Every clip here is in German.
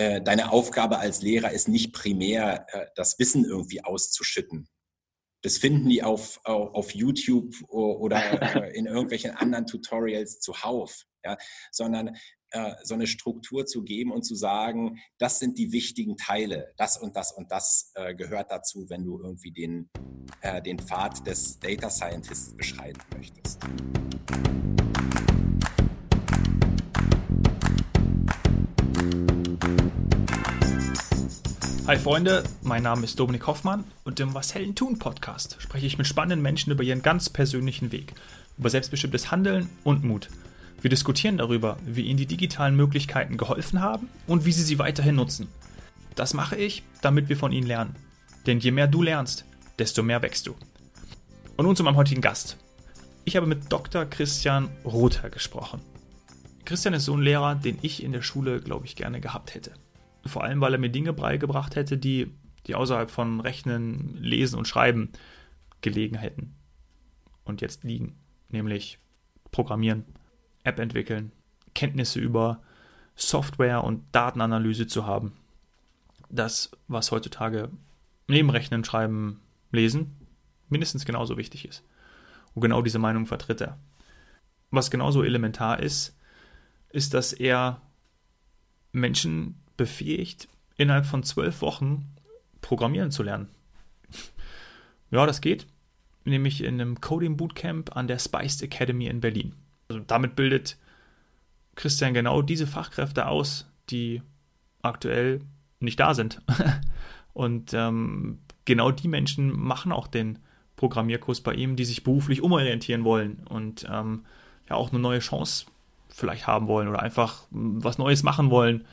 äh, deine Aufgabe als Lehrer ist nicht primär, äh, das Wissen irgendwie auszuschütten. Das finden die auf, auf YouTube oder äh, in irgendwelchen anderen Tutorials zuhauf, ja? sondern so eine Struktur zu geben und zu sagen, das sind die wichtigen Teile, das und das und das gehört dazu, wenn du irgendwie den, den Pfad des Data Scientists beschreiten möchtest. Hi Freunde, mein Name ist Dominik Hoffmann und im Was Helden tun Podcast spreche ich mit spannenden Menschen über ihren ganz persönlichen Weg, über selbstbestimmtes Handeln und Mut. Wir diskutieren darüber, wie ihnen die digitalen Möglichkeiten geholfen haben und wie sie sie weiterhin nutzen. Das mache ich, damit wir von ihnen lernen. Denn je mehr du lernst, desto mehr wächst du. Und nun zu meinem heutigen Gast. Ich habe mit Dr. Christian Rother gesprochen. Christian ist so ein Lehrer, den ich in der Schule, glaube ich, gerne gehabt hätte. Vor allem, weil er mir Dinge beigebracht hätte, die, die außerhalb von Rechnen, Lesen und Schreiben gelegen hätten. Und jetzt liegen. Nämlich Programmieren, App entwickeln, Kenntnisse über Software und Datenanalyse zu haben. Das, was heutzutage neben Rechnen, Schreiben, Lesen mindestens genauso wichtig ist. Und genau diese Meinung vertritt er. Was genauso elementar ist, ist, dass er Menschen befähigt, innerhalb von zwölf Wochen Programmieren zu lernen. Ja, das geht. Nämlich in einem Coding Bootcamp an der Spiced Academy in Berlin. Also damit bildet Christian genau diese Fachkräfte aus, die aktuell nicht da sind. Und ähm, genau die Menschen machen auch den Programmierkurs bei ihm, die sich beruflich umorientieren wollen und ähm, ja auch eine neue Chance vielleicht haben wollen oder einfach was Neues machen wollen.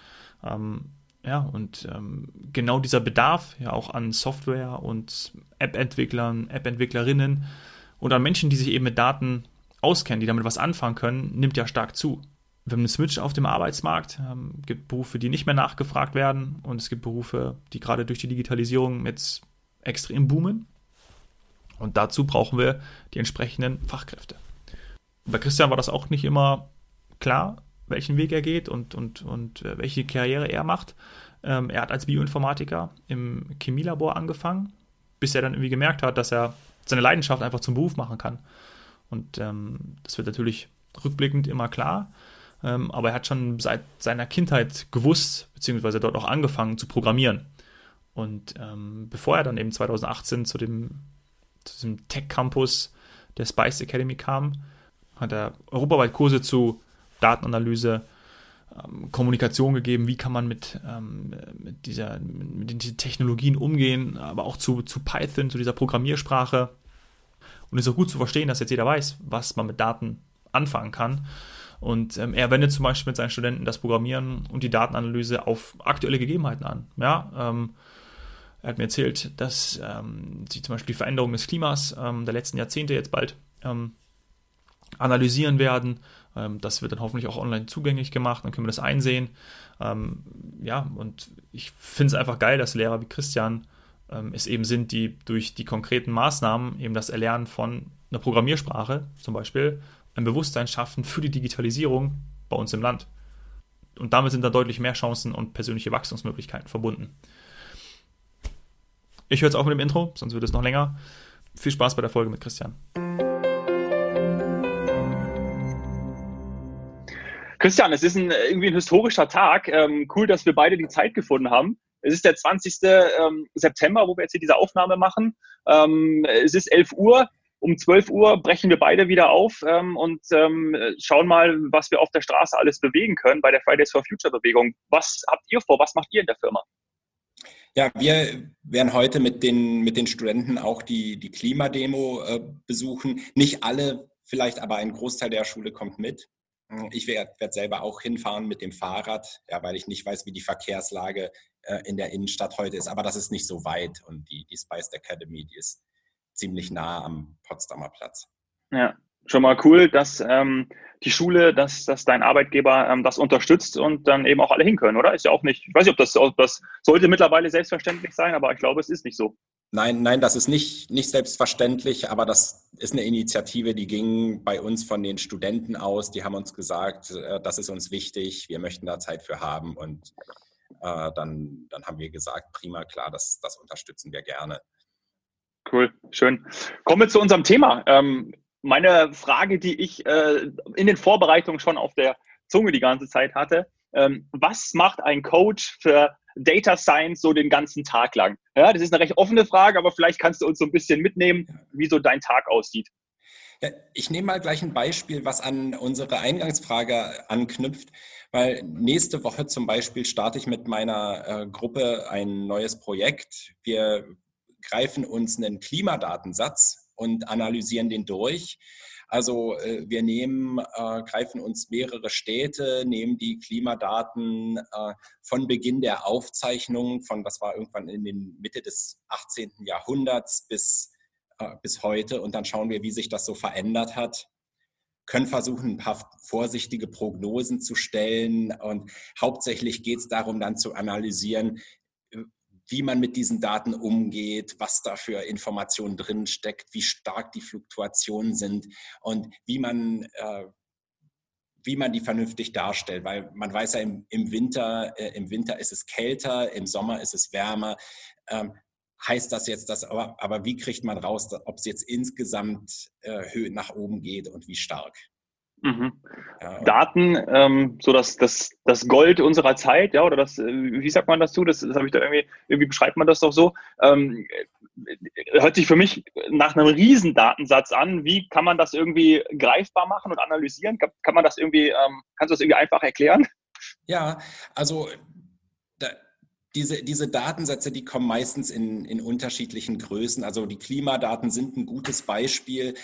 Ähm, ja, und ähm, genau dieser Bedarf ja auch an Software und App-Entwicklern, App-Entwicklerinnen und an Menschen, die sich eben mit Daten auskennen, die damit was anfangen können, nimmt ja stark zu. Wir haben einen Switch auf dem Arbeitsmarkt, ähm, gibt Berufe, die nicht mehr nachgefragt werden und es gibt Berufe, die gerade durch die Digitalisierung jetzt extrem boomen. Und dazu brauchen wir die entsprechenden Fachkräfte. Bei Christian war das auch nicht immer klar, welchen Weg er geht und, und, und äh, welche Karriere er macht. Ähm, er hat als Bioinformatiker im Chemielabor angefangen, bis er dann irgendwie gemerkt hat, dass er seine Leidenschaft einfach zum Beruf machen kann. Und ähm, das wird natürlich rückblickend immer klar. Ähm, aber er hat schon seit seiner Kindheit gewusst, beziehungsweise dort auch angefangen zu programmieren. Und ähm, bevor er dann eben 2018 zu dem, zu diesem Tech-Campus der Spice Academy kam, hat er europaweit Kurse zu Datenanalyse, ähm, Kommunikation gegeben, wie kann man mit, ähm, mit, dieser, mit diesen Technologien umgehen, aber auch zu, zu Python, zu dieser Programmiersprache. Und es ist auch gut zu verstehen, dass jetzt jeder weiß, was man mit Daten anfangen kann. Und ähm, er wendet zum Beispiel mit seinen Studenten das Programmieren und die Datenanalyse auf aktuelle Gegebenheiten an. Ja, ähm, er hat mir erzählt, dass ähm, sie zum Beispiel die Veränderung des Klimas ähm, der letzten Jahrzehnte jetzt bald ähm, analysieren werden. Ähm, das wird dann hoffentlich auch online zugänglich gemacht, dann können wir das einsehen. ja, und ich finde es einfach geil, dass Lehrer wie Christian ähm, es eben sind, die durch die konkreten Maßnahmen, eben das Erlernen von einer Programmiersprache zum Beispiel, ein Bewusstsein schaffen für die Digitalisierung bei uns im Land. Und damit sind da deutlich mehr Chancen und persönliche Wachstumsmöglichkeiten verbunden. Ich höre jetzt auch mit dem Intro, sonst wird es noch länger. Viel Spaß bei der Folge mit Christian. Christian, es ist ein, irgendwie ein historischer Tag. Ähm, cool, dass wir beide die Zeit gefunden haben. Es ist der 20. Ähm, September, wo wir jetzt hier diese Aufnahme machen. Ähm, es ist 11 Uhr. Um 12 Uhr brechen wir beide wieder auf ähm, und ähm, schauen mal, was wir auf der Straße alles bewegen können bei der Fridays for Future Bewegung. Was habt ihr vor? Was macht ihr in der Firma? Ja, wir werden heute mit den, mit den Studenten auch die, die Klimademo äh, besuchen. Nicht alle, vielleicht aber ein Großteil der Schule kommt mit. Ich werde werd selber auch hinfahren mit dem Fahrrad, ja, weil ich nicht weiß, wie die Verkehrslage äh, in der Innenstadt heute ist. Aber das ist nicht so weit. Und die, die Spiced Academy, die ist ziemlich nah am Potsdamer Platz. Ja, schon mal cool, dass ähm, die Schule, dass, dass dein Arbeitgeber ähm, das unterstützt und dann eben auch alle hin können, oder? Ist ja auch nicht, ich weiß nicht, ob das, ob das sollte mittlerweile selbstverständlich sein, aber ich glaube, es ist nicht so. Nein, nein, das ist nicht, nicht selbstverständlich, aber das ist eine Initiative, die ging bei uns von den Studenten aus. Die haben uns gesagt, äh, das ist uns wichtig, wir möchten da Zeit für haben und äh, dann, dann haben wir gesagt, prima, klar, das, das unterstützen wir gerne. Cool, schön. Kommen wir zu unserem Thema. Ähm, meine Frage, die ich äh, in den Vorbereitungen schon auf der Zunge die ganze Zeit hatte, ähm, was macht ein Coach für Data Science so den ganzen Tag lang? Ja, das ist eine recht offene Frage, aber vielleicht kannst du uns so ein bisschen mitnehmen, wie so dein Tag aussieht. Ja, ich nehme mal gleich ein Beispiel, was an unsere Eingangsfrage anknüpft, weil nächste Woche zum Beispiel starte ich mit meiner äh, Gruppe ein neues Projekt. Wir greifen uns einen Klimadatensatz und analysieren den durch. Also äh, wir nehmen, äh, greifen uns mehrere Städte, nehmen die Klimadaten äh, von Beginn der Aufzeichnung, von das war irgendwann in den Mitte des 18. Jahrhunderts bis, bis heute und dann schauen wir, wie sich das so verändert hat können versuchen, ein paar vorsichtige Prognosen zu stellen. Und hauptsächlich geht es darum, dann zu analysieren, wie man mit diesen Daten umgeht, was da für Informationen drin steckt, wie stark die Fluktuationen sind und wie man, äh, wie man die vernünftig darstellt. Weil man weiß ja, im, im Winter, äh, im Winter ist es kälter, im Sommer ist es wärmer. Ähm, heißt das jetzt, dass, aber, aber wie kriegt man raus, ob es jetzt insgesamt äh, nach oben geht und wie stark? Mhm. Ja, Daten, ähm, so das, das, das Gold unserer Zeit, ja, oder das, äh, wie sagt man dazu? Das, das habe ich da irgendwie, irgendwie beschreibt man das doch so. Ähm, hört sich für mich nach einem riesen Datensatz an. Wie kann man das irgendwie greifbar machen und analysieren? Kann, kann man das irgendwie, ähm, kannst du das irgendwie einfach erklären? Ja, also da, diese, diese Datensätze, die kommen meistens in, in unterschiedlichen Größen. Also die Klimadaten sind ein gutes Beispiel.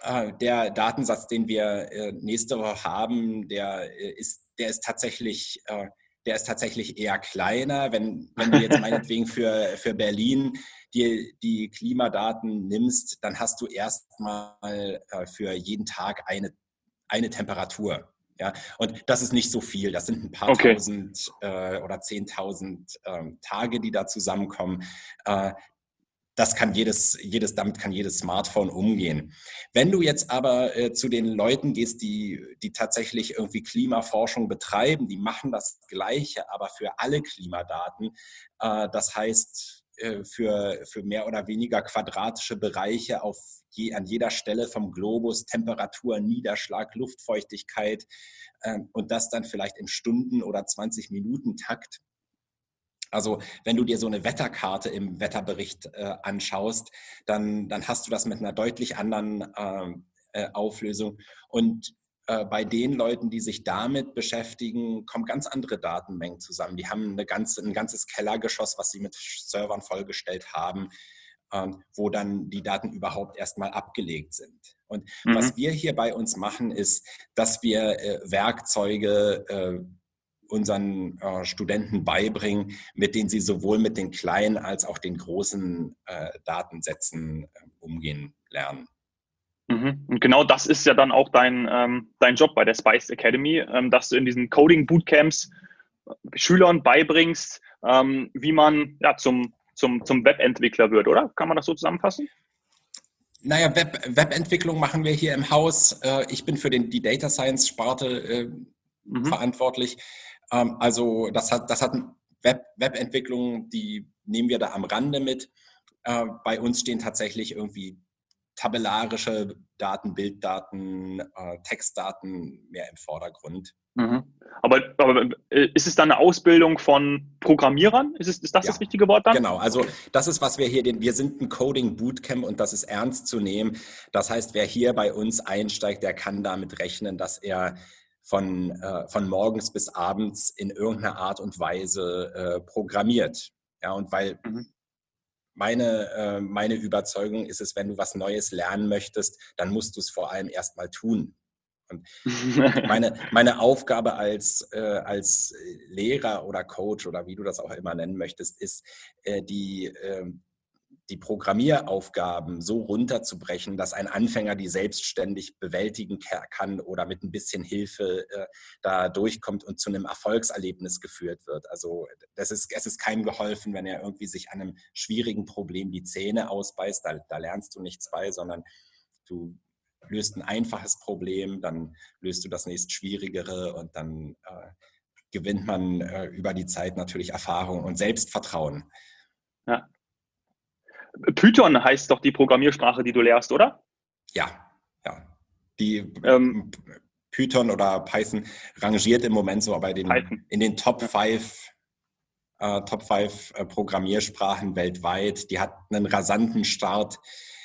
Äh, der Datensatz, den wir äh, nächste Woche haben, der äh, ist, der ist tatsächlich, der ist tatsächlich eher kleiner. Wenn, wenn du jetzt meinetwegen für, für Berlin die, die Klimadaten nimmst, dann hast du erstmal für jeden Tag eine, eine Temperatur. Ja, und das ist nicht so viel. Das sind ein paar okay. tausend äh, oder zehntausend ähm, Tage, die da zusammenkommen. Äh, das kann jedes, jedes, damit kann jedes Smartphone umgehen. Wenn du jetzt aber äh, zu den Leuten gehst, die, die tatsächlich irgendwie Klimaforschung betreiben, die machen das Gleiche, aber für alle Klimadaten. Äh, das heißt, äh, für, für mehr oder weniger quadratische Bereiche auf je, an jeder Stelle vom Globus, Temperatur, Niederschlag, Luftfeuchtigkeit äh, und das dann vielleicht im Stunden- oder 20-Minuten-Takt also wenn du dir so eine Wetterkarte im Wetterbericht äh, anschaust, dann, dann hast du das mit einer deutlich anderen ähm, äh, Auflösung. Und äh, bei den Leuten, die sich damit beschäftigen, kommen ganz andere Datenmengen zusammen. Die haben eine ganze, ein ganzes Kellergeschoss, was sie mit Servern vollgestellt haben, ähm, wo dann die Daten überhaupt erstmal abgelegt sind. Und mhm. was wir hier bei uns machen, ist, dass wir äh, Werkzeuge äh, unseren äh, Studenten beibringen, mit denen sie sowohl mit den kleinen als auch den großen äh, Datensätzen äh, umgehen lernen. Mhm. Und genau das ist ja dann auch dein, ähm, dein Job bei der Spice Academy, ähm, dass du in diesen Coding Bootcamps äh, Schülern beibringst, ähm, wie man ja, zum, zum, zum Webentwickler wird, oder? Kann man das so zusammenfassen? Naja, Web, Webentwicklung machen wir hier im Haus. Äh, ich bin für den, die Data Science Sparte äh, mhm. verantwortlich. Ähm, also das hat, das hat Web, Webentwicklung, die nehmen wir da am Rande mit. Äh, bei uns stehen tatsächlich irgendwie tabellarische Daten, Bilddaten, äh, Textdaten mehr im Vordergrund. Mhm. Aber, aber, äh, ist es dann eine Ausbildung von Programmierern? Ist, es, ist das ja, das richtige Wort dann? Genau, also das ist, was wir hier, den, wir sind ein Coding Bootcamp und das ist ernst zu nehmen. Das heißt, wer hier bei uns einsteigt, der kann damit rechnen, dass er von, äh, von morgens bis abends in irgendeiner Art und Weise äh, programmiert. Ja, und weil mhm. meine, äh, meine Überzeugung ist es, wenn du was Neues lernen möchtest, dann musst du es vor allem erstmal tun. Und meine, meine Aufgabe als, äh, als Lehrer oder Coach oder wie du das auch immer nennen möchtest, ist, äh, die, äh, die Programmieraufgaben so runterzubrechen, dass ein Anfänger die selbstständig bewältigen kann oder mit ein bisschen Hilfe äh, da durchkommt und zu einem Erfolgserlebnis geführt wird. Also das ist, es ist keinem geholfen, wenn er irgendwie sich an einem schwierigen Problem die Zähne ausbeißt. Da, da lernst du nichts bei, sondern du löst ein einfaches Problem, dann löst du das nächst schwierigere und dann äh, gewinnt man äh, über die Zeit natürlich Erfahrung und Selbstvertrauen. Ja. Python heißt doch die Programmiersprache, die du lehrst, oder? Ja, ja. Die ähm, Python oder Python rangiert im Moment so bei den, in den Top 5 äh, Top 5 äh, Programmiersprachen weltweit. Die hat einen rasanten Start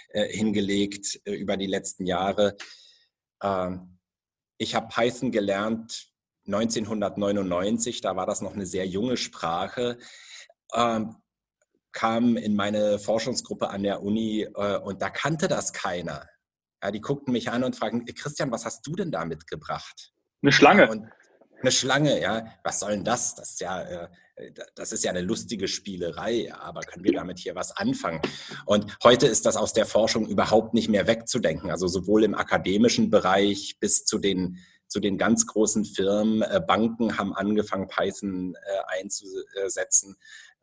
äh, hingelegt äh, über die letzten Jahre. Ähm, ich habe Python gelernt 1999, da war das noch eine sehr junge Sprache. Ähm, kam in meine Forschungsgruppe an der Uni äh, und da kannte das keiner. Ja, die guckten mich an und fragten, Christian, was hast du denn da mitgebracht? Eine Schlange. Ja, eine Schlange, ja. Was soll denn das? Das ist ja, äh, das ist ja eine lustige Spielerei, aber können wir damit hier was anfangen? Und heute ist das aus der Forschung überhaupt nicht mehr wegzudenken. Also sowohl im akademischen Bereich bis zu den zu den ganz großen Firmen. Äh, Banken haben angefangen, Python äh, einzusetzen.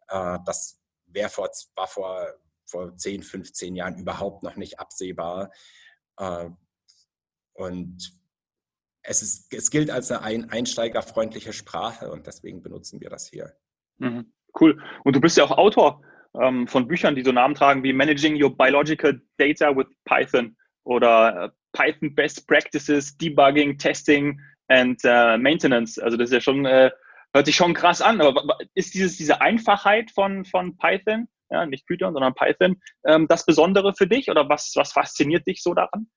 Äh, das wär vor, war vor, vor 10, 15 Jahren überhaupt noch nicht absehbar. Äh, und es, ist, es gilt als eine einsteigerfreundliche Sprache und deswegen benutzen wir das hier. Mhm. Cool. Und du bist ja auch Autor ähm, von Büchern, die so Namen tragen wie Managing Your Biological Data with Python oder äh, Python Best Practices, Debugging, Testing and uh, Maintenance. Also das ist ja schon, äh, hört sich schon krass an. Aber ist dieses, diese Einfachheit von, von Python, ja, nicht Python, sondern Python, ähm, das Besondere für dich oder was, was fasziniert dich so daran?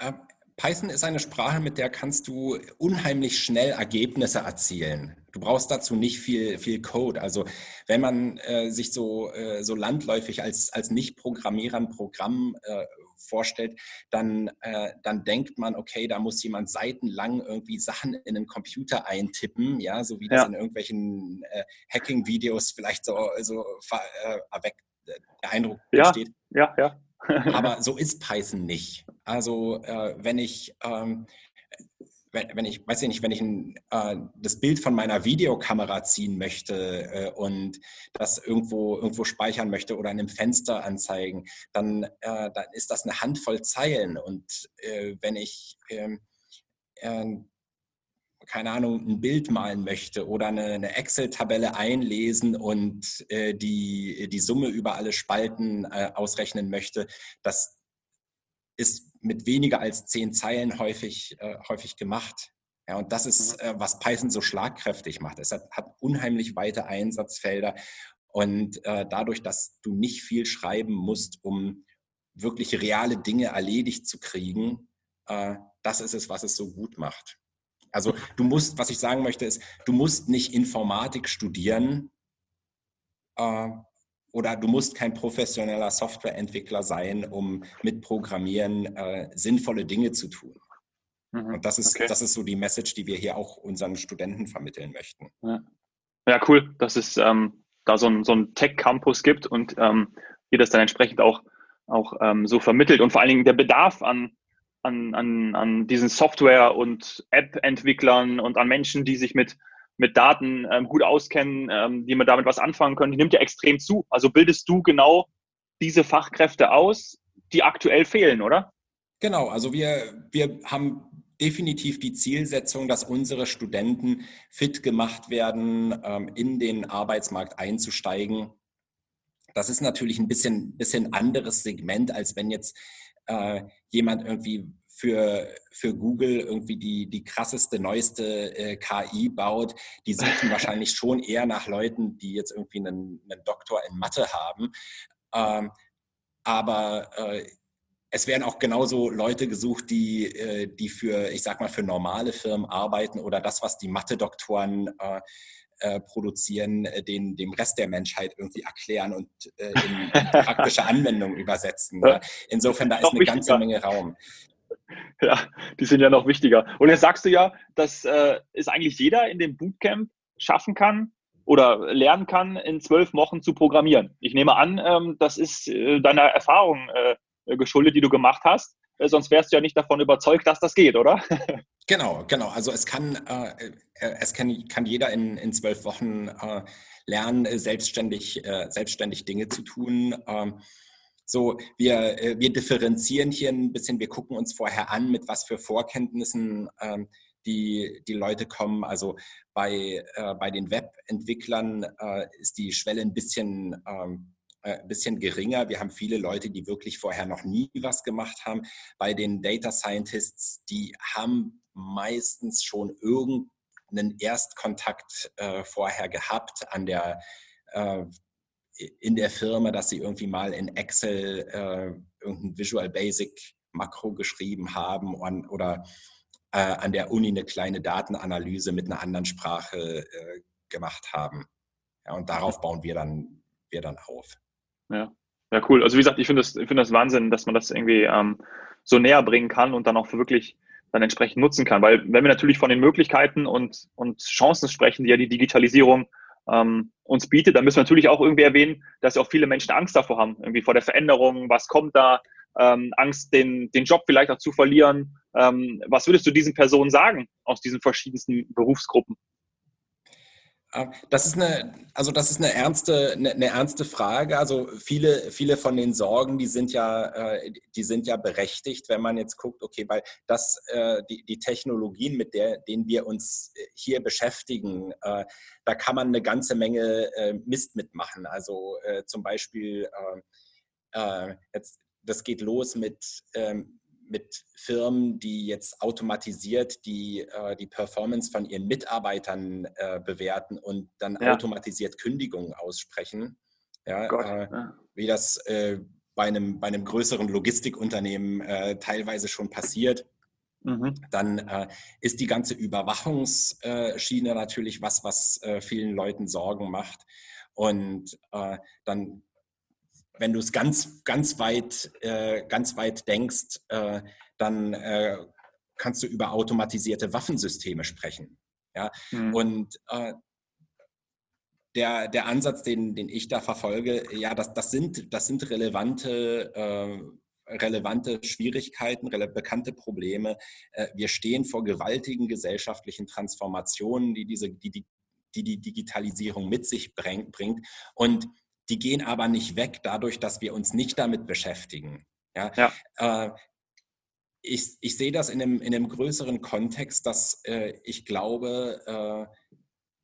Ähm, Python ist eine Sprache, mit der kannst du unheimlich schnell Ergebnisse erzielen. Du brauchst dazu nicht viel, viel Code. Also wenn man äh, sich so, äh, so landläufig als, als Nicht-Programmierer ein Programm äh, vorstellt, dann, äh, dann denkt man, okay, da muss jemand seitenlang irgendwie Sachen in einen Computer eintippen, ja, so wie das ja. in irgendwelchen äh, Hacking-Videos vielleicht so, so äh, erweckt, der Eindruck ja. entsteht. Ja, ja. Aber so ist Python nicht. Also äh, wenn ich ähm, wenn, ich, weiß ich nicht, wenn ich ein, äh, das Bild von meiner Videokamera ziehen möchte äh, und das irgendwo, irgendwo speichern möchte oder in einem Fenster anzeigen, dann, äh, dann ist das eine Handvoll Zeilen. Und äh, wenn ich ähm, ähm, keine Ahnung, ein Bild malen möchte oder eine, eine Excel-Tabelle einlesen und äh, die, die Summe über alle Spalten äh, ausrechnen möchte, das ist mit weniger als zehn Zeilen häufig, äh, häufig gemacht. Ja, und das ist, äh, was Python so schlagkräftig macht. Es hat, hat unheimlich weite Einsatzfelder und äh, dadurch, dass du nicht viel schreiben musst, um wirklich reale Dinge erledigt zu kriegen, äh, das ist es, was es so gut macht. Also du musst, was ich sagen möchte, ist, du musst nicht Informatik studieren äh, oder du musst kein professioneller Softwareentwickler sein, um mit Programmieren äh, sinnvolle Dinge zu tun. Mhm. Und das ist, okay. das ist so die Message, die wir hier auch unseren Studenten vermitteln möchten. Ja, ja cool, dass es ähm, da so ein, so Tech-Campus gibt und ähm, ihr das dann entsprechend auch, auch ähm, so vermittelt und vor allen Dingen der Bedarf an an, an, an diesen Software- und App-Entwicklern und an Menschen, die sich mit, mit Daten ähm, gut auskennen, ähm, die man damit was anfangen können, die nimmt ja extrem zu. Also bildest du genau diese Fachkräfte aus, die aktuell fehlen, oder? Genau, also wir, wir haben definitiv die Zielsetzung, dass unsere Studenten fit gemacht werden, ähm, in den Arbeitsmarkt einzusteigen. Das ist natürlich ein bisschen, bisschen anderes Segment, als wenn jetzt äh, jemand irgendwie für, für Google irgendwie die, die krasseste, neueste äh, KI baut, die suchen wahrscheinlich schon eher nach Leuten, die jetzt irgendwie einen, einen Doktor in Mathe haben. Ähm, aber äh, es werden auch genauso Leute gesucht, die, äh, die für, ich sag mal, für normale Firmen arbeiten oder das, was die Mathe-Doktoren äh, äh, produzieren, äh, den dem Rest der Menschheit irgendwie erklären und äh, in, in praktische Anwendungen übersetzen. Ja. Insofern, da ist eine ganze Menge Raum. Ja, die sind ja noch wichtiger. Und jetzt sagst du ja, dass äh, es eigentlich jeder in dem Bootcamp schaffen kann oder lernen kann, in zwölf Wochen zu programmieren. Ich nehme an, ähm, das ist äh, deiner Erfahrung äh, geschuldet, die du gemacht hast. Äh, sonst wärst du ja nicht davon überzeugt, dass das geht, oder? Genau, genau. Also es kann, äh, äh, es kann, kann jeder in, in zwölf Wochen lernen, selbstständig, selbstständig Dinge zu tun. Ähm, so, wir, äh, wir differenzieren hier ein bisschen, wir gucken uns vorher an, mit was für Vorkenntnissen ähm, die, die Leute kommen. Also bei, äh, bei den Webentwicklern äh, ist die Schwelle ein bisschen, ähm, äh, bisschen geringer. Wir haben viele Leute, die wirklich vorher noch nie was gemacht haben. Bei den Data Scientists, die haben meistens schon irgendeinen Erstkontakt äh, vorher gehabt an der äh, in der Firma, dass sie irgendwie mal in Excel äh, irgendein Visual Basic Makro geschrieben haben und, oder äh, an der Uni eine kleine Datenanalyse mit einer anderen Sprache äh, gemacht haben. Ja, und darauf bauen wir dann, wir dann auf. Ja. ja, cool. Also wie gesagt, ich finde das, find das Wahnsinn, dass man das irgendwie ähm, so näher bringen kann und dann auch wirklich dann entsprechend nutzen kann. Weil wenn wir natürlich von den Möglichkeiten und, und Chancen sprechen, die ja die Digitalisierung ähm, uns bietet, dann müssen wir natürlich auch irgendwie erwähnen, dass auch viele Menschen Angst davor haben, irgendwie vor der Veränderung, was kommt da, ähm, Angst, den, den Job vielleicht auch zu verlieren. Ähm, was würdest du diesen Personen sagen aus diesen verschiedensten Berufsgruppen? Ähm, das ist eine, also das ist eine ernste, eine, eine, ernste Frage. Also viele, viele von den Sorgen, die sind ja, äh, die sind ja berechtigt, wenn man jetzt guckt, okay, weil das, äh, die, die Technologien, mit der, denen wir uns hier beschäftigen, äh, da kann man eine ganze Menge Mist mitmachen. Also zum Beispiel jetzt, das geht los mit ähm, mit Firmen, die jetzt automatisiert die, äh, die Performance von ihren Mitarbeitern äh, bewerten und dann ja. automatisiert Kündigungen aussprechen. Ja, Gott, äh, ja. Wie das äh, bei, einem, bei einem größeren Logistikunternehmen äh, teilweise schon passiert. Mhm. Dann äh, ist die ganze Überwachungsschiene natürlich was, was vielen Leuten Sorgen macht. Und dann wenn du es ganz, ganz weit, äh, ganz weit denkst, äh, dann äh, kannst du über automatisierte Waffensysteme sprechen. Ja? Mhm. Und äh, der, der Ansatz, den, den ich da verfolge, ja, das, das, sind, das sind relevante, äh, relevante Schwierigkeiten, rele bekannte Probleme. Äh, wir stehen vor gewaltigen gesellschaftlichen Transformationen, die diese, die, die, die, die Digitalisierung mit sich bringt. Und die gehen aber nicht weg dadurch, dass wir uns nicht damit beschäftigen. Ja? ja. Äh, ich, ich sehe das in einem, in einem größeren Kontext, dass äh, ich glaube, äh,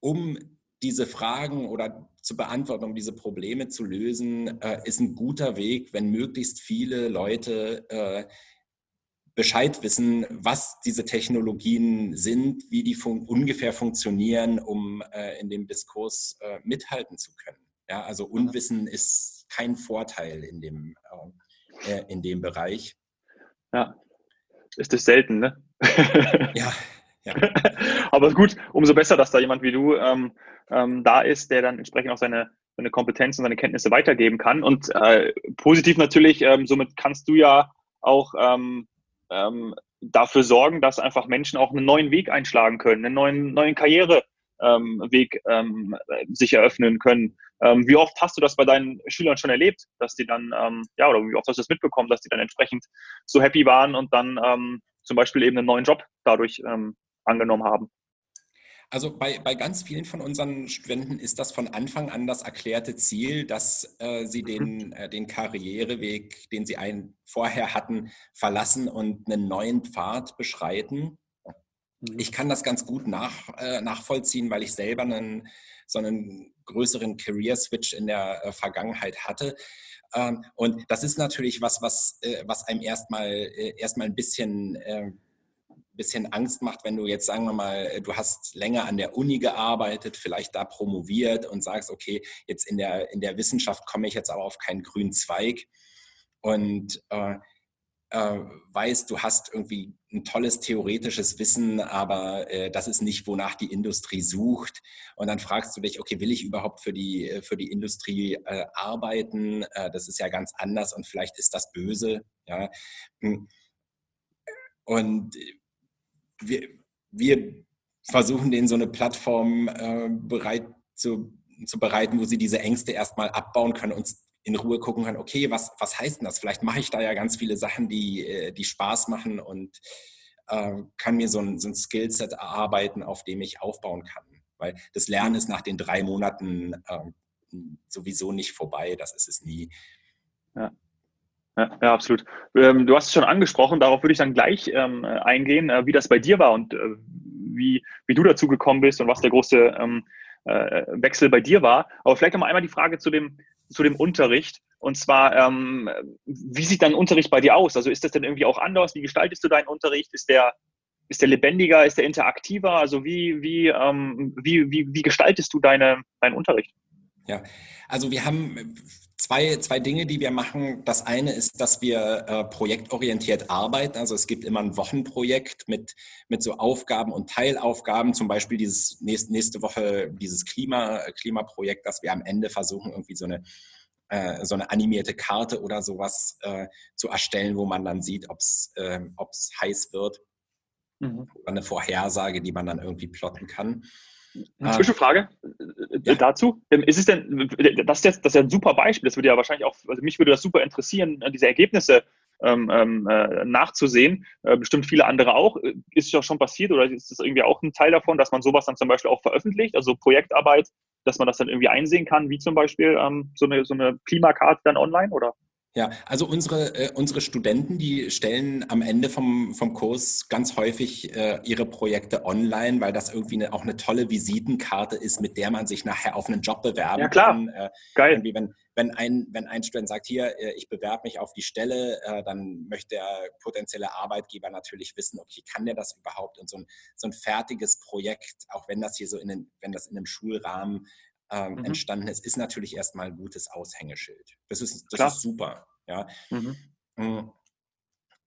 um diese Fragen oder zu beantworten, um diese Probleme zu lösen, äh, ist ein guter Weg, wenn möglichst viele Leute äh, Bescheid wissen, was diese Technologien sind, wie die fun ungefähr funktionieren, um äh, in dem Diskurs mithalten zu können. Ja, also Unwissen ist kein Vorteil in dem, äh, in dem Bereich. Ja, ist das selten, ne? ja. Ja. Aber gut, umso besser, dass da jemand wie du ähm, ähm, da ist, der dann entsprechend auch seine, seine Kompetenzen, seine Kenntnisse weitergeben kann. Und äh, positiv natürlich, ähm, somit kannst du ja auch ähm, ähm, dafür sorgen, dass einfach Menschen auch einen neuen Weg einschlagen können, einen neuen, neuen Karriere, Weg ähm, sich eröffnen können. Ähm, wie oft hast du das bei deinen Schülern schon erlebt, dass die dann, ähm, ja, oder wie oft hast du das mitbekommen, dass die dann entsprechend so happy waren und dann ähm, zum Beispiel eben einen neuen Job dadurch ähm, angenommen haben? Also bei, bei ganz vielen von unseren Studenten ist das von Anfang an das erklärte Ziel, dass äh, sie den, mhm. äh, den Karriereweg, den sie einen vorher hatten, verlassen und einen neuen Pfad beschreiten. Mhm. Ich kann das ganz gut nach, äh, nachvollziehen, weil ich selber einen, so einen größeren Career-Switch in der äh, Vergangenheit hatte. Ähm, und das ist natürlich was, was, äh, was einem erstmal äh, erstmal ein bisschen äh, bisschen Angst macht, wenn du jetzt, sagen wir mal, äh, du hast länger an der Uni gearbeitet, vielleicht da promoviert und sagst, okay, jetzt in der, in der Wissenschaft komme ich jetzt aber auf keinen grünen Zweig. Und äh, weißt, du hast irgendwie ein tolles theoretisches Wissen, aber äh, das ist nicht, wonach die Industrie sucht. Und dann fragst du dich, okay, will ich überhaupt für die, äh, für die Industrie äh, arbeiten? Äh, das ist ja ganz anders und vielleicht ist das böse. Ja? Hm. Und wir, wir versuchen denen so eine Plattform äh, bereit zu, zu bereiten, wo sie diese Ängste erstmal abbauen können und in Ruhe gucken kann, okay, was, was heißt denn das? Vielleicht mache ich da ja ganz viele Sachen, die, äh, die Spaß machen und äh, kann mir so ein, so ein Skillset erarbeiten, auf dem ich aufbauen kann. Weil das Lernen ist nach den drei Monaten äh, sowieso nicht vorbei, das ist es nie. Ja. Ja, ja, absolut. Ähm, du hast es schon angesprochen, darauf würde ich dann gleich ähm, eingehen, äh, wie das bei dir war und äh, wie, wie du dazu gekommen bist und was der große ähm, äh, Wechsel bei dir war. Aber vielleicht nochmal einmal die Frage zu dem, zu dem Unterricht. Und zwar, ähm, wie sieht dein Unterricht bei dir aus? Also ist das denn irgendwie auch anders? Wie gestaltest du deinen Unterricht? Ist der, ist der lebendiger? Ist der interaktiver? Also wie, wie, ähm, wie, wie, wie gestaltest du deine, deinen Unterricht? Ja, also wir haben zwei, zwei Dinge, die wir machen. Das eine ist, dass wir äh, projektorientiert arbeiten. Also es gibt immer ein Wochenprojekt mit, mit so Aufgaben und Teilaufgaben. Zum Beispiel dieses nächste, nächste Woche dieses Klima, Klimaprojekt, dass wir am Ende versuchen, irgendwie so eine äh, so eine animierte Karte oder sowas äh, zu erstellen, wo man dann sieht, ob es äh, heiß wird. Mhm. Oder eine Vorhersage, die man dann irgendwie plotten kann. Eine Zwischenfrage äh, ja. dazu. Ähm, ist es denn, das ist, jetzt, das ist ja ein super Beispiel, das würde ja wahrscheinlich auch, also mich würde das super interessieren, äh, diese Ergebnisse ähm, ähm, äh, nachzusehen. Äh, bestimmt viele andere auch. Ist es ja schon passiert oder ist das irgendwie auch ein Teil davon, dass man sowas dann zum Beispiel auch veröffentlicht, also Projektarbeit, dass man das dann irgendwie einsehen kann, wie zum Beispiel ähm, so, eine, so eine Klimakarte dann online oder? Ja, also unsere, äh, unsere Studenten, die stellen am Ende vom, vom Kurs ganz häufig äh, ihre Projekte online, weil das irgendwie eine, auch eine tolle Visitenkarte ist, mit der man sich nachher auf einen Job bewerben ja, klar. kann. Äh, Geil. Irgendwie, wenn, wenn, ein, wenn ein Student sagt, hier, äh, ich bewerbe mich auf die Stelle, äh, dann möchte der potenzielle Arbeitgeber natürlich wissen, okay, kann der das überhaupt? Und so ein, so ein fertiges Projekt, auch wenn das hier so in, den, wenn das in einem Schulrahmen ähm, mhm. entstanden ist, ist natürlich erstmal ein gutes Aushängeschild. Das ist, das ist super. Ja. Mhm. Mm,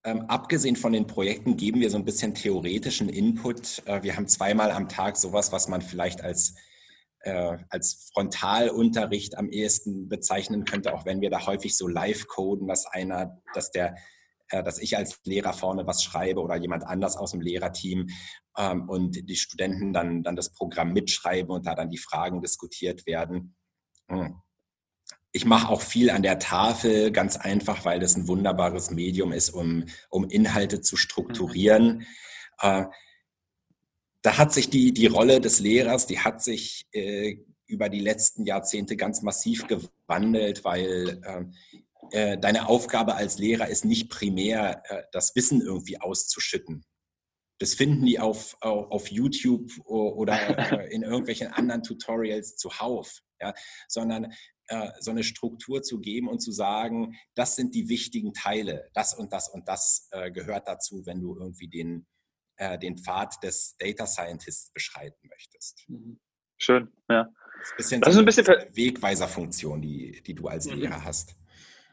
ähm, abgesehen von den Projekten geben wir so ein bisschen theoretischen Input. Äh, wir haben zweimal am Tag sowas, was man vielleicht als, äh, als Frontalunterricht am ehesten bezeichnen könnte, auch wenn wir da häufig so live coden, dass einer, dass der dass ich als Lehrer vorne was schreibe oder jemand anders aus dem Lehrerteam ähm, und die Studenten dann, dann das Programm mitschreiben und da dann die Fragen diskutiert werden. Hm. Ich mache auch viel an der Tafel, ganz einfach, weil das ein wunderbares Medium ist, um, um Inhalte zu strukturieren. Mhm. Äh, da hat sich die, die Rolle des Lehrers, die hat sich äh, über die letzten Jahrzehnte ganz massiv gewandelt, weil äh, äh, deine Aufgabe als Lehrer ist nicht primär, äh, das Wissen irgendwie auszuschütten. Das finden die auf, auf YouTube oder äh, in irgendwelchen anderen Tutorials zuhauf, ja, sondern so eine Struktur zu geben und zu sagen, das sind die wichtigen Teile, das und das und das gehört dazu, wenn du irgendwie den, den Pfad des Data Scientists beschreiten möchtest. Mhm. Schön, ja. Das ist, das ist ein bisschen Wegweiserfunktion, die, die du als mhm. Lehrer hast.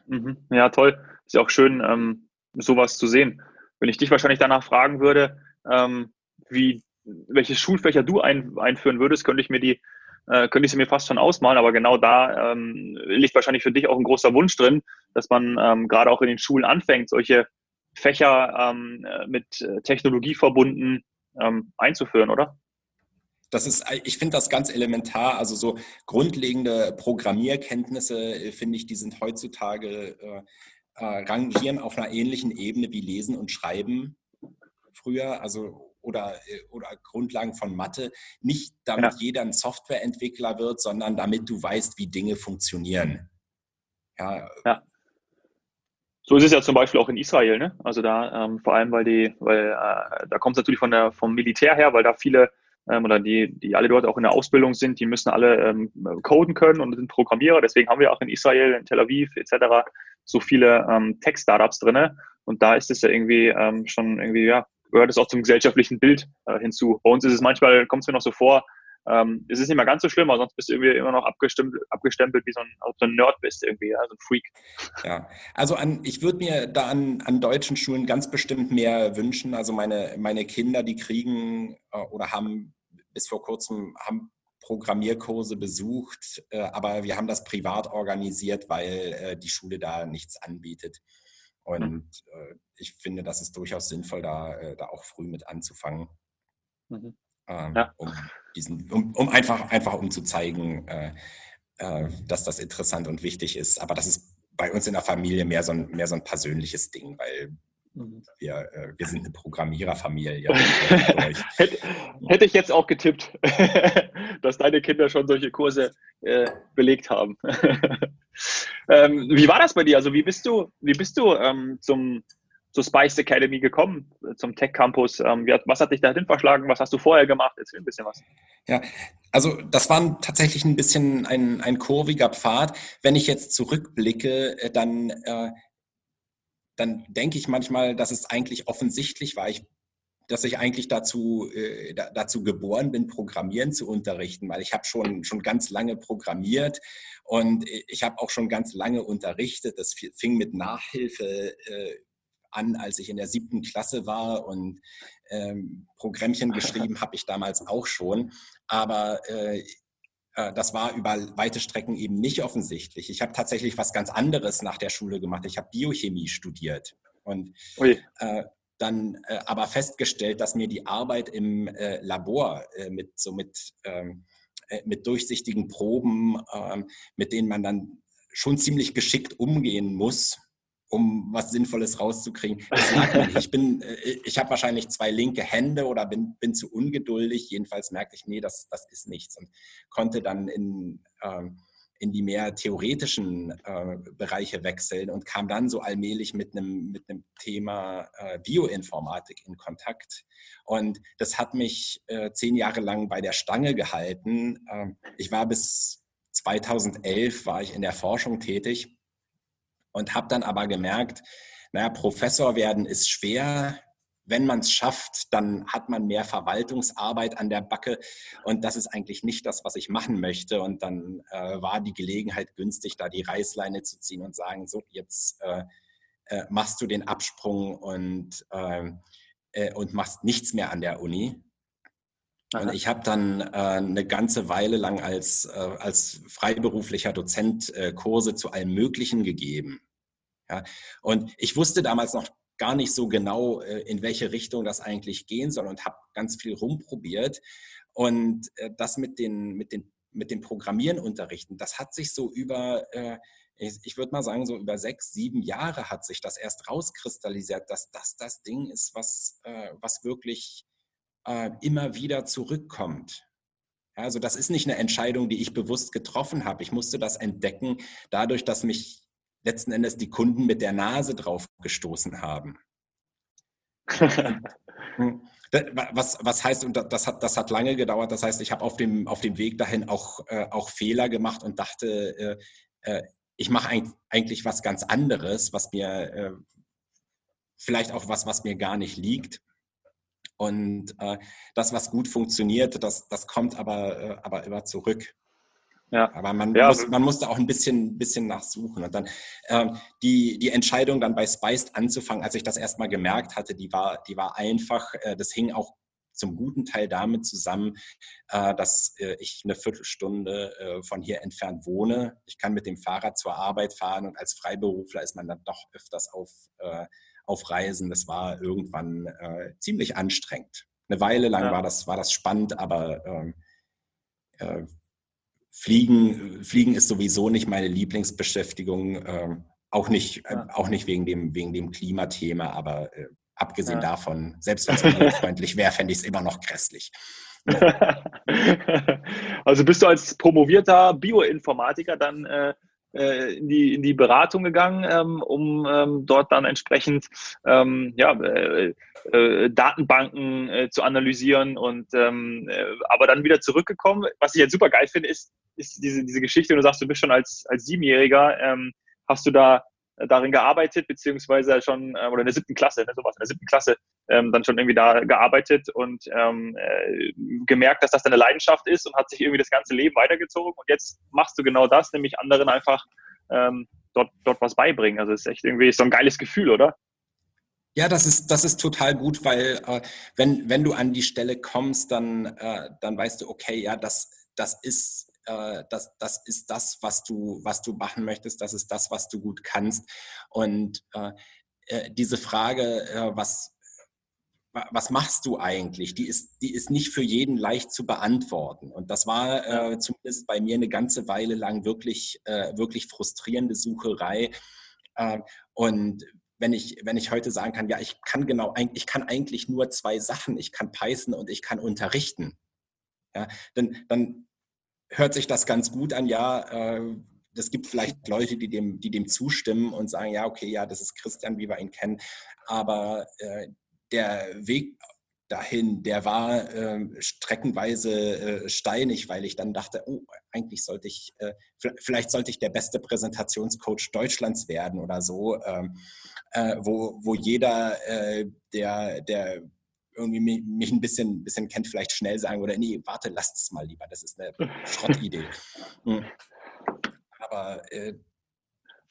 Mhm. Ja, toll. Ist ja auch schön, ähm, sowas zu sehen. Wenn ich dich wahrscheinlich danach fragen würde, ähm, wie, welche Schulfächer du ein, einführen würdest, könnte ich mir die, äh, könnte ich sie mir fast schon ausmalen, aber genau da ähm, liegt wahrscheinlich für dich auch ein großer Wunsch drin, dass man ähm, gerade auch in den Schulen anfängt, solche Fächer ähm, mit Technologie verbunden ähm, einzuführen, oder? Das ist, ich finde das ganz elementar. Also so grundlegende Programmierkenntnisse, äh, finde ich, die sind heutzutage äh, äh, rangieren auf einer ähnlichen Ebene wie Lesen und Schreiben früher. Also oder, äh, oder Grundlagen von Mathe. Nicht damit ja. jeder ein Softwareentwickler wird, sondern damit du weißt, wie Dinge funktionieren. Ja. ja. So ist es ja zum Beispiel auch in Israel, ne? Also da ähm, vor allem, weil die, weil äh, da kommt es natürlich von der vom Militär her, weil da viele ähm, oder die, die alle dort auch in der Ausbildung sind, die müssen alle ähm, coden können und sind Programmierer. Deswegen haben wir auch in Israel, in Tel Aviv etc. so viele ähm, Tech-Startups drinne. Und da ist es ja irgendwie ähm, schon irgendwie, ja, gehört es auch zum gesellschaftlichen Bild äh, hinzu. Bei uns ist es manchmal, kommt es mir noch so vor, ähm, es ist nicht mehr ganz so schlimm, aber sonst bist du irgendwie immer noch abgestempelt, abgestempelt wie so ein, so ein Nerd bist irgendwie, ja, so ein Freak. Ja, also an, ich würde mir da an, an deutschen Schulen ganz bestimmt mehr wünschen. Also meine, meine Kinder, die kriegen äh, oder haben bis vor kurzem haben Programmierkurse besucht, äh, aber wir haben das privat organisiert, weil äh, die Schule da nichts anbietet. Und mhm. Äh, ich finde, das ist durchaus sinnvoll, da, da auch früh mit anzufangen. Mhm. Ähm, ja. um, diesen, um, um, einfach, einfach um zu zeigen, dass das interessant und wichtig ist. Aber das ist bei uns in der Familie mehr so ein, mehr so ein persönliches Ding, weil. Wir, äh, wir sind eine Programmiererfamilie. hätte, hätte ich jetzt auch getippt, dass deine Kinder schon solche Kurse äh, belegt haben. ähm, wie war das bei dir? Also wie bist du, wie bist du ähm, zum, zur Spice Academy gekommen, zum Tech Campus? Ähm, wie, was hat dich dahin verschlagen? Was hast du vorher gemacht? Erzähl ein bisschen was. Ja, also das war tatsächlich ein bisschen ein, ein kurviger Pfad. Wenn ich jetzt zurückblicke, äh, dann, äh, dann denke ich manchmal, dass es eigentlich offensichtlich war. Ich dass ich eigentlich dazu, äh, dazu geboren bin, Programmieren zu unterrichten, weil ich habe schon, schon ganz lange programmiert und ich habe auch schon ganz lange unterrichtet. Das fing mit Nachhilfe äh, an, als ich in der siebten Klasse war und ähm, Programmchen geschrieben habe ich damals auch schon. Aber äh, das war über weite Strecken eben nicht offensichtlich. Ich habe tatsächlich was ganz anderes nach der Schule gemacht. Ich habe Biochemie studiert und äh, dann äh, aber festgestellt, dass mir die Arbeit im äh, Labor äh, mit so mit, ähm, mit durchsichtigen Proben, ähm, mit denen man dann schon ziemlich geschickt umgehen muss, um was Sinnvolles rauszukriegen. Ich bin, äh, ich habe wahrscheinlich zwei linke Hände oder bin, bin zu ungeduldig. Jedenfalls merkte ich, nee, das, das ist nichts und konnte dann in, ähm, in die mehr theoretischen äh, Bereiche wechseln und kam dann so allmählich mit einem mit einem Thema äh, Bioinformatik in Kontakt. Und das hat mich äh, zehn Jahre lang bei der Stange gehalten. Ähm, ich war bis 2011 war ich in der Forschung tätig und habe dann aber gemerkt, naja, Professor werden ist schwer. Wenn man es schafft, dann hat man mehr Verwaltungsarbeit an der Backe und das ist eigentlich nicht das, was ich machen möchte. Und dann äh, war die Gelegenheit günstig, da die Reißleine zu ziehen und sagen, so jetzt äh, äh, machst du den Absprung und, ähm, äh, und machst nichts mehr an der Uni. Und ich habe dann äh, eine ganze Weile lang als, äh, als freiberuflicher Dozent äh, Kurse zu allem Möglichen gegeben. Ja, und ich wusste damals noch gar nicht so genau, äh, in welche Richtung das eigentlich gehen soll und habe ganz viel rumprobiert. Und äh, das mit den, mit den, mit den Programmieren unterrichten, das hat sich so über, äh, ich würde mal sagen, so über sechs, sieben Jahre hat sich das erst rauskristallisiert, dass das das Ding ist, was, was wirklich immer wieder zurückkommt. Also das ist nicht eine Entscheidung, die ich bewusst getroffen habe. Ich musste das entdecken, dadurch, dass mich letzten Endes die Kunden mit der Nase drauf gestoßen haben. was, was heißt, und das hat, das hat lange gedauert, das heißt, ich habe auf dem, auf dem Weg dahin auch, äh, auch Fehler gemacht und dachte, äh, äh, ich mache eigentlich was ganz anderes, was mir äh, vielleicht auch was, was mir gar nicht liegt. Und äh, das, was gut funktioniert, das, das kommt aber, äh, aber immer zurück. Ja. Aber man, ja. muss, man musste auch ein bisschen, bisschen nachsuchen. Und dann ähm, die, die Entscheidung dann bei Spiced anzufangen, als ich das erstmal gemerkt hatte, die war, die war einfach, äh, das hing auch zum guten Teil damit zusammen, äh, dass äh, ich eine Viertelstunde äh, von hier entfernt wohne. Ich kann mit dem Fahrrad zur Arbeit fahren und als Freiberufler ist man dann doch öfters auf, äh, auf Reisen. Das war irgendwann äh, ziemlich anstrengend. Eine Weile lang ja. war, das, war das spannend, aber ähm, äh, Fliegen, Fliegen ist sowieso nicht meine Lieblingsbeschäftigung, ähm, auch nicht, äh, auch nicht wegen dem, wegen dem Klimathema, aber äh, abgesehen ja. davon, selbst wenn es umweltfreundlich wäre, fände ich es immer noch grässlich. also bist du als promovierter Bioinformatiker dann äh, äh, in, die, in die Beratung gegangen, ähm, um ähm, dort dann entsprechend ähm, ja, äh, äh, Datenbanken äh, zu analysieren und ähm, äh, aber dann wieder zurückgekommen. Was ich jetzt super geil finde, ist, ist diese, diese Geschichte, und du sagst, du bist schon als, als Siebenjähriger, ähm, hast du da darin gearbeitet, beziehungsweise schon, äh, oder in der siebten Klasse, ne, sowas, in der siebten Klasse, ähm, dann schon irgendwie da gearbeitet und ähm, äh, gemerkt, dass das deine Leidenschaft ist und hat sich irgendwie das ganze Leben weitergezogen und jetzt machst du genau das, nämlich anderen einfach ähm, dort, dort was beibringen. Also es ist echt irgendwie so ein geiles Gefühl, oder? Ja, das ist, das ist total gut, weil äh, wenn, wenn du an die Stelle kommst, dann, äh, dann weißt du, okay, ja, das, das ist äh, das, das ist das, was du, was du machen möchtest, das ist das, was du gut kannst. Und äh, äh diese Frage, äh, was, was machst du eigentlich? Die ist, die ist nicht für jeden leicht zu beantworten. Und das war äh, zumindest bei mir eine ganze Weile lang wirklich, äh, wirklich frustrierende Sucherei. Äh, und wenn ich, wenn ich heute sagen kann, ja, ich kann genau, ich kann eigentlich nur zwei Sachen. Ich kann Python und ich kann unterrichten. Ja, dann, dann hört sich das ganz gut an, ja, äh, es gibt vielleicht Leute, die dem, die dem zustimmen und sagen, ja, okay, ja, das ist Christian, wie wir ihn kennen. Aber äh, der Weg dahin, der war äh, streckenweise äh, steinig, weil ich dann dachte, oh, eigentlich sollte ich, äh, vielleicht sollte ich der beste Präsentationscoach Deutschlands werden oder so, ähm, äh, wo, wo jeder, äh, der, der irgendwie mich, mich ein bisschen, bisschen kennt, vielleicht schnell sagen oder nee, warte, lasst es mal lieber, das ist eine Schrottidee. Hm. Aber äh,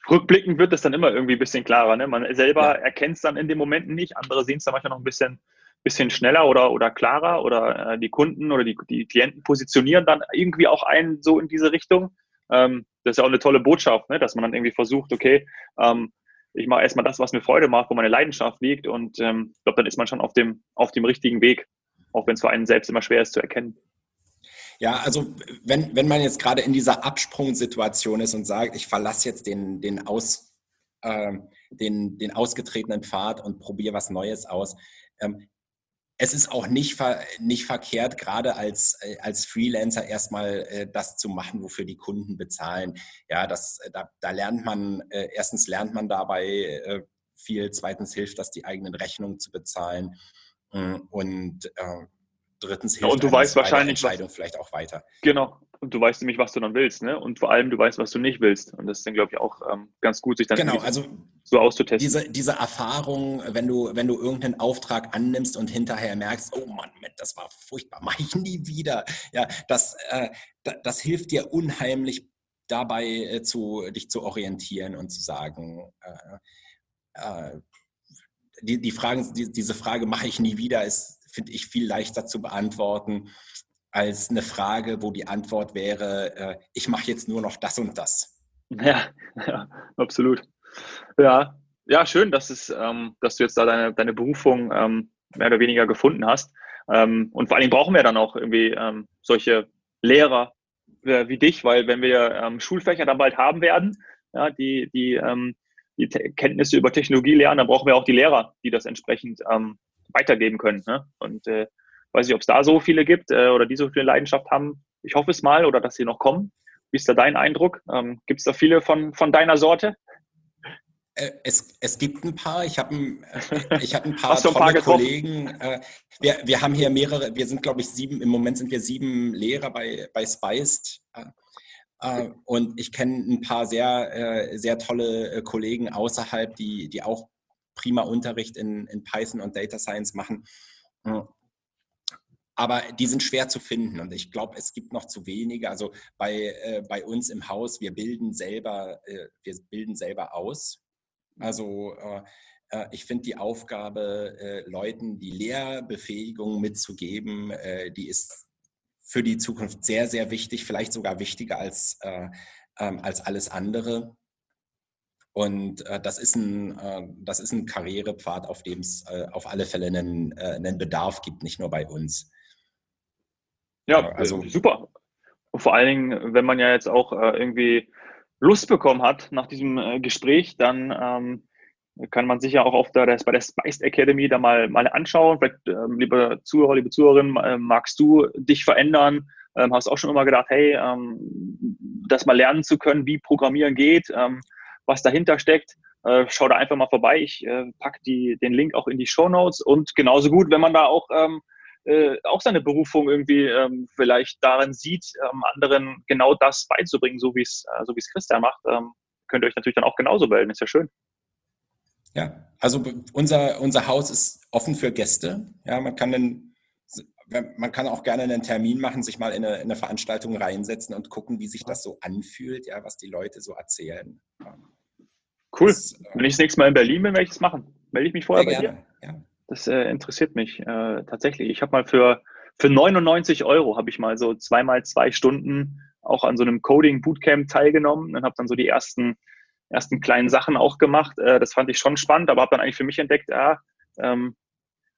rückblickend wird es dann immer irgendwie ein bisschen klarer. Ne? Man selber ja. erkennt es dann in den Momenten nicht, andere sehen es dann manchmal noch ein bisschen, bisschen schneller oder, oder klarer oder äh, die Kunden oder die, die Klienten positionieren dann irgendwie auch einen so in diese Richtung. Ähm, das ist ja auch eine tolle Botschaft, ne? dass man dann irgendwie versucht, okay, ähm, ich mache erstmal das, was mir Freude macht, wo meine Leidenschaft liegt und ähm, ich glaube, dann ist man schon auf dem, auf dem richtigen Weg, auch wenn es für einen selbst immer schwer ist zu erkennen. Ja, also wenn, wenn man jetzt gerade in dieser Absprungsituation ist und sagt, ich verlasse jetzt den, den, aus, äh, den, den ausgetretenen Pfad und probiere was Neues aus, ähm, es ist auch nicht, ver, nicht verkehrt, gerade als, äh, als Freelancer erstmal äh, das zu machen, wofür die Kunden bezahlen. Ja, das, äh, da, da lernt man, äh, erstens lernt man dabei äh, viel, zweitens hilft das, die eigenen Rechnungen zu bezahlen. Und äh, drittens hilft ja, und du weißt wahrscheinlich Entscheidung was, vielleicht auch weiter. Genau. Und du weißt nämlich, was du dann willst, ne? Und vor allem, du weißt, was du nicht willst. Und das ist dann, glaube ich, auch ähm, ganz gut, sich dann genau, also so auszutesten. Diese, diese Erfahrung, wenn du, wenn du irgendeinen Auftrag annimmst und hinterher merkst, oh Mann, das war furchtbar, mache ich nie wieder. Ja, das, äh, das hilft dir unheimlich dabei, äh, zu, dich zu orientieren und zu sagen, äh, äh die, die Fragen, die, diese Frage mache ich nie wieder, ist, finde ich, viel leichter zu beantworten, als eine Frage, wo die Antwort wäre, äh, ich mache jetzt nur noch das und das. Ja, ja absolut. Ja, ja, schön, dass, es, ähm, dass du jetzt da deine, deine Berufung ähm, mehr oder weniger gefunden hast. Ähm, und vor allem brauchen wir dann auch irgendwie ähm, solche Lehrer äh, wie dich, weil wenn wir ähm, Schulfächer dann bald haben werden, ja, die, die, ähm, die Kenntnisse über Technologie lernen, dann brauchen wir auch die Lehrer, die das entsprechend weitergeben können. Ne? Und äh, weiß nicht, ob es da so viele gibt äh, oder die so viel Leidenschaft haben. Ich hoffe es mal oder dass sie noch kommen. Wie ist da dein Eindruck? Ähm, gibt es da viele von, von deiner Sorte? Äh, es, es gibt ein paar. Ich habe ein, äh, ich hab ein paar tolle ein paar Kollegen. Äh, wir, wir haben hier mehrere, wir sind, glaube ich, sieben, im Moment sind wir sieben Lehrer bei, bei Spiced. Und ich kenne ein paar sehr, sehr tolle Kollegen außerhalb, die, die auch prima Unterricht in, in Python und Data Science machen. Aber die sind schwer zu finden und ich glaube, es gibt noch zu wenige. Also bei, äh, bei uns im Haus, wir bilden selber, äh, wir bilden selber aus. Also äh, äh ich finde die Aufgabe, äh, Leuten die Lehrbefähigung mitzugeben, äh, die ist für die Zukunft sehr, sehr wichtig, vielleicht sogar wichtiger als, ähm, als alles andere. Und äh, das, ist ein, äh, das ist ein Karrierepfad, auf dem es äh, auf alle Fälle einen, einen Bedarf gibt, nicht nur bei uns. Ja, also super. Und vor allen Dingen, wenn man ja jetzt auch äh, irgendwie Lust bekommen hat nach diesem äh, Gespräch, dann ähm, kann man sich ja auch auf der, der, bei der Spiced Academy da mal, mal anschauen. Vielleicht, ähm, liebe Zuhörer, liebe Zuhörerin, äh, magst du dich verändern? Ähm, hast auch schon immer gedacht, hey, ähm, das mal lernen zu können, wie Programmieren geht, ähm, was dahinter steckt. Äh, schau da einfach mal vorbei. Ich äh, packe den Link auch in die Show Notes und genauso gut, wenn man da auch ähm, äh, auch seine Berufung irgendwie ähm, vielleicht darin sieht, ähm, anderen genau das beizubringen, so wie es äh, so wie es Christian macht, ähm, könnt ihr euch natürlich dann auch genauso melden. Ist ja schön. Ja, also unser, unser Haus ist offen für Gäste. Ja, man kann einen, man kann auch gerne einen Termin machen, sich mal in eine, in eine Veranstaltung reinsetzen und gucken, wie sich das so anfühlt, ja, was die Leute so erzählen. Cool. Das, äh, Wenn ich das nächste Mal in Berlin bin, werde ich das machen. Melde ich mich vorher bei gerne. dir? Ja. Das äh, interessiert mich äh, tatsächlich. Ich habe mal für, für 99 Euro habe ich mal so zweimal zwei Stunden auch an so einem Coding Bootcamp teilgenommen und habe dann so die ersten, ersten kleinen Sachen auch gemacht. Äh, das fand ich schon spannend, aber habe dann eigentlich für mich entdeckt, ja, ähm,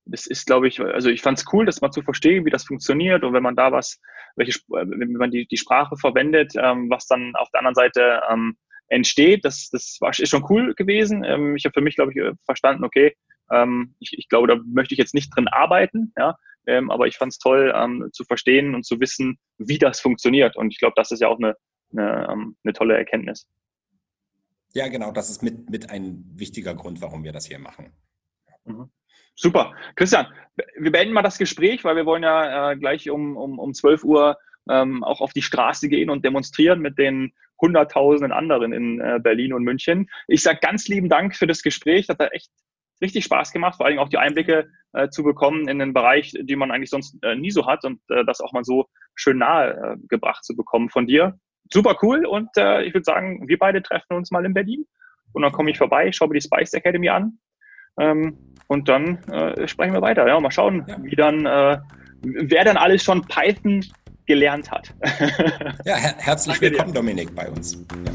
das ist, glaube ich, also ich fand es cool, das mal zu verstehen, wie das funktioniert und wenn man da was, welche, wenn man die, die Sprache verwendet, ähm, was dann auf der anderen Seite ähm, entsteht. Das, das war, ist schon cool gewesen. Ähm, ich habe für mich, glaube ich, äh, verstanden, okay, ähm, ich, ich glaube, da möchte ich jetzt nicht drin arbeiten, ja, ähm, aber ich fand es toll ähm, zu verstehen und zu wissen, wie das funktioniert. Und ich glaube, das ist ja auch eine, eine, ähm, eine tolle Erkenntnis. Ja, genau, das ist mit, mit ein wichtiger Grund, warum wir das hier machen. Mhm. Super. Christian, wir beenden mal das Gespräch, weil wir wollen ja äh, gleich um, um, um 12 Uhr ähm, auch auf die Straße gehen und demonstrieren mit den Hunderttausenden anderen in äh, Berlin und München. Ich sage ganz lieben Dank für das Gespräch. Das hat echt richtig Spaß gemacht, vor allem auch die Einblicke äh, zu bekommen in einen Bereich, die man eigentlich sonst äh, nie so hat und äh, das auch mal so schön nahe äh, gebracht zu bekommen von dir. Super cool und äh, ich würde sagen, wir beide treffen uns mal in Berlin und dann komme ich vorbei, schaue mir die Spice Academy an ähm, und dann äh, sprechen wir weiter. Ja, mal schauen, ja. wie dann, wer dann alles schon Python gelernt hat. ja, her herzlich willkommen, Dominik, bei uns. Ja.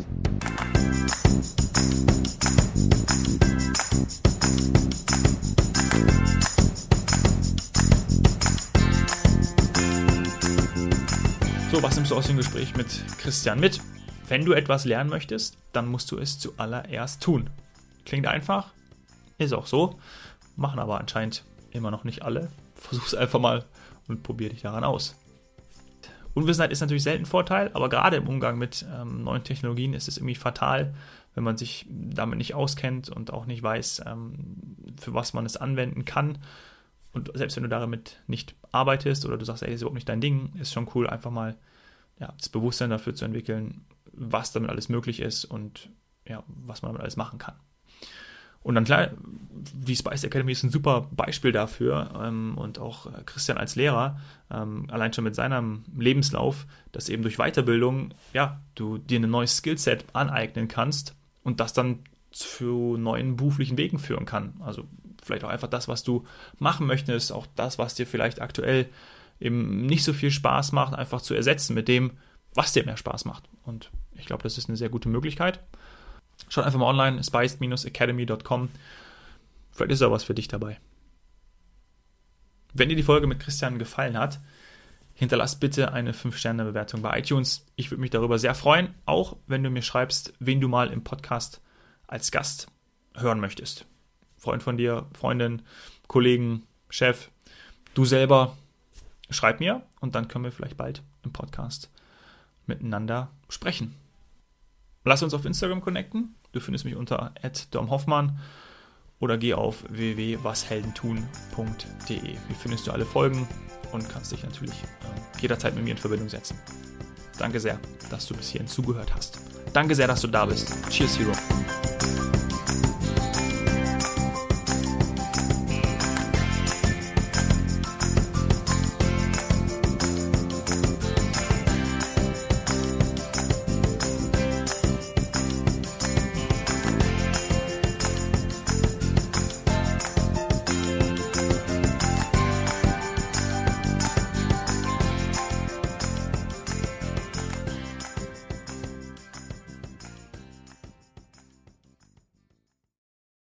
So, was nimmst du aus dem Gespräch mit Christian mit? Wenn du etwas lernen möchtest, dann musst du es zuallererst tun. Klingt einfach, ist auch so, machen aber anscheinend immer noch nicht alle. Versuch es einfach mal und probier dich daran aus. Unwissenheit ist natürlich selten Vorteil, aber gerade im Umgang mit ähm, neuen Technologien ist es irgendwie fatal, wenn man sich damit nicht auskennt und auch nicht weiß, ähm, für was man es anwenden kann und selbst wenn du damit nicht arbeitest oder du sagst, ey, das ist überhaupt nicht dein Ding, ist schon cool, einfach mal ja, das Bewusstsein dafür zu entwickeln, was damit alles möglich ist und ja, was man damit alles machen kann. Und dann klar, die Spice Academy ist ein super Beispiel dafür ähm, und auch Christian als Lehrer, ähm, allein schon mit seinem Lebenslauf, dass eben durch Weiterbildung, ja, du dir ein neues Skillset aneignen kannst und das dann zu neuen beruflichen Wegen führen kann. Also vielleicht auch einfach das, was du machen möchtest, auch das, was dir vielleicht aktuell eben nicht so viel Spaß macht, einfach zu ersetzen mit dem, was dir mehr Spaß macht. Und ich glaube, das ist eine sehr gute Möglichkeit. Schaut einfach mal online, spiced-academy.com. Vielleicht ist da was für dich dabei. Wenn dir die Folge mit Christian gefallen hat, hinterlass bitte eine 5-Sterne-Bewertung bei iTunes. Ich würde mich darüber sehr freuen, auch wenn du mir schreibst, wen du mal im Podcast als Gast hören möchtest. Freund von dir, Freundin, Kollegen, Chef, du selber, schreib mir und dann können wir vielleicht bald im Podcast miteinander sprechen. Lass uns auf Instagram connecten. Du findest mich unter @domhoffmann oder geh auf www.washeldentun.de. Hier findest du alle Folgen und kannst dich natürlich äh, jederzeit mit mir in Verbindung setzen. Danke sehr, dass du bis hierhin zugehört hast. Danke sehr, dass du da bist. Cheers, Hero.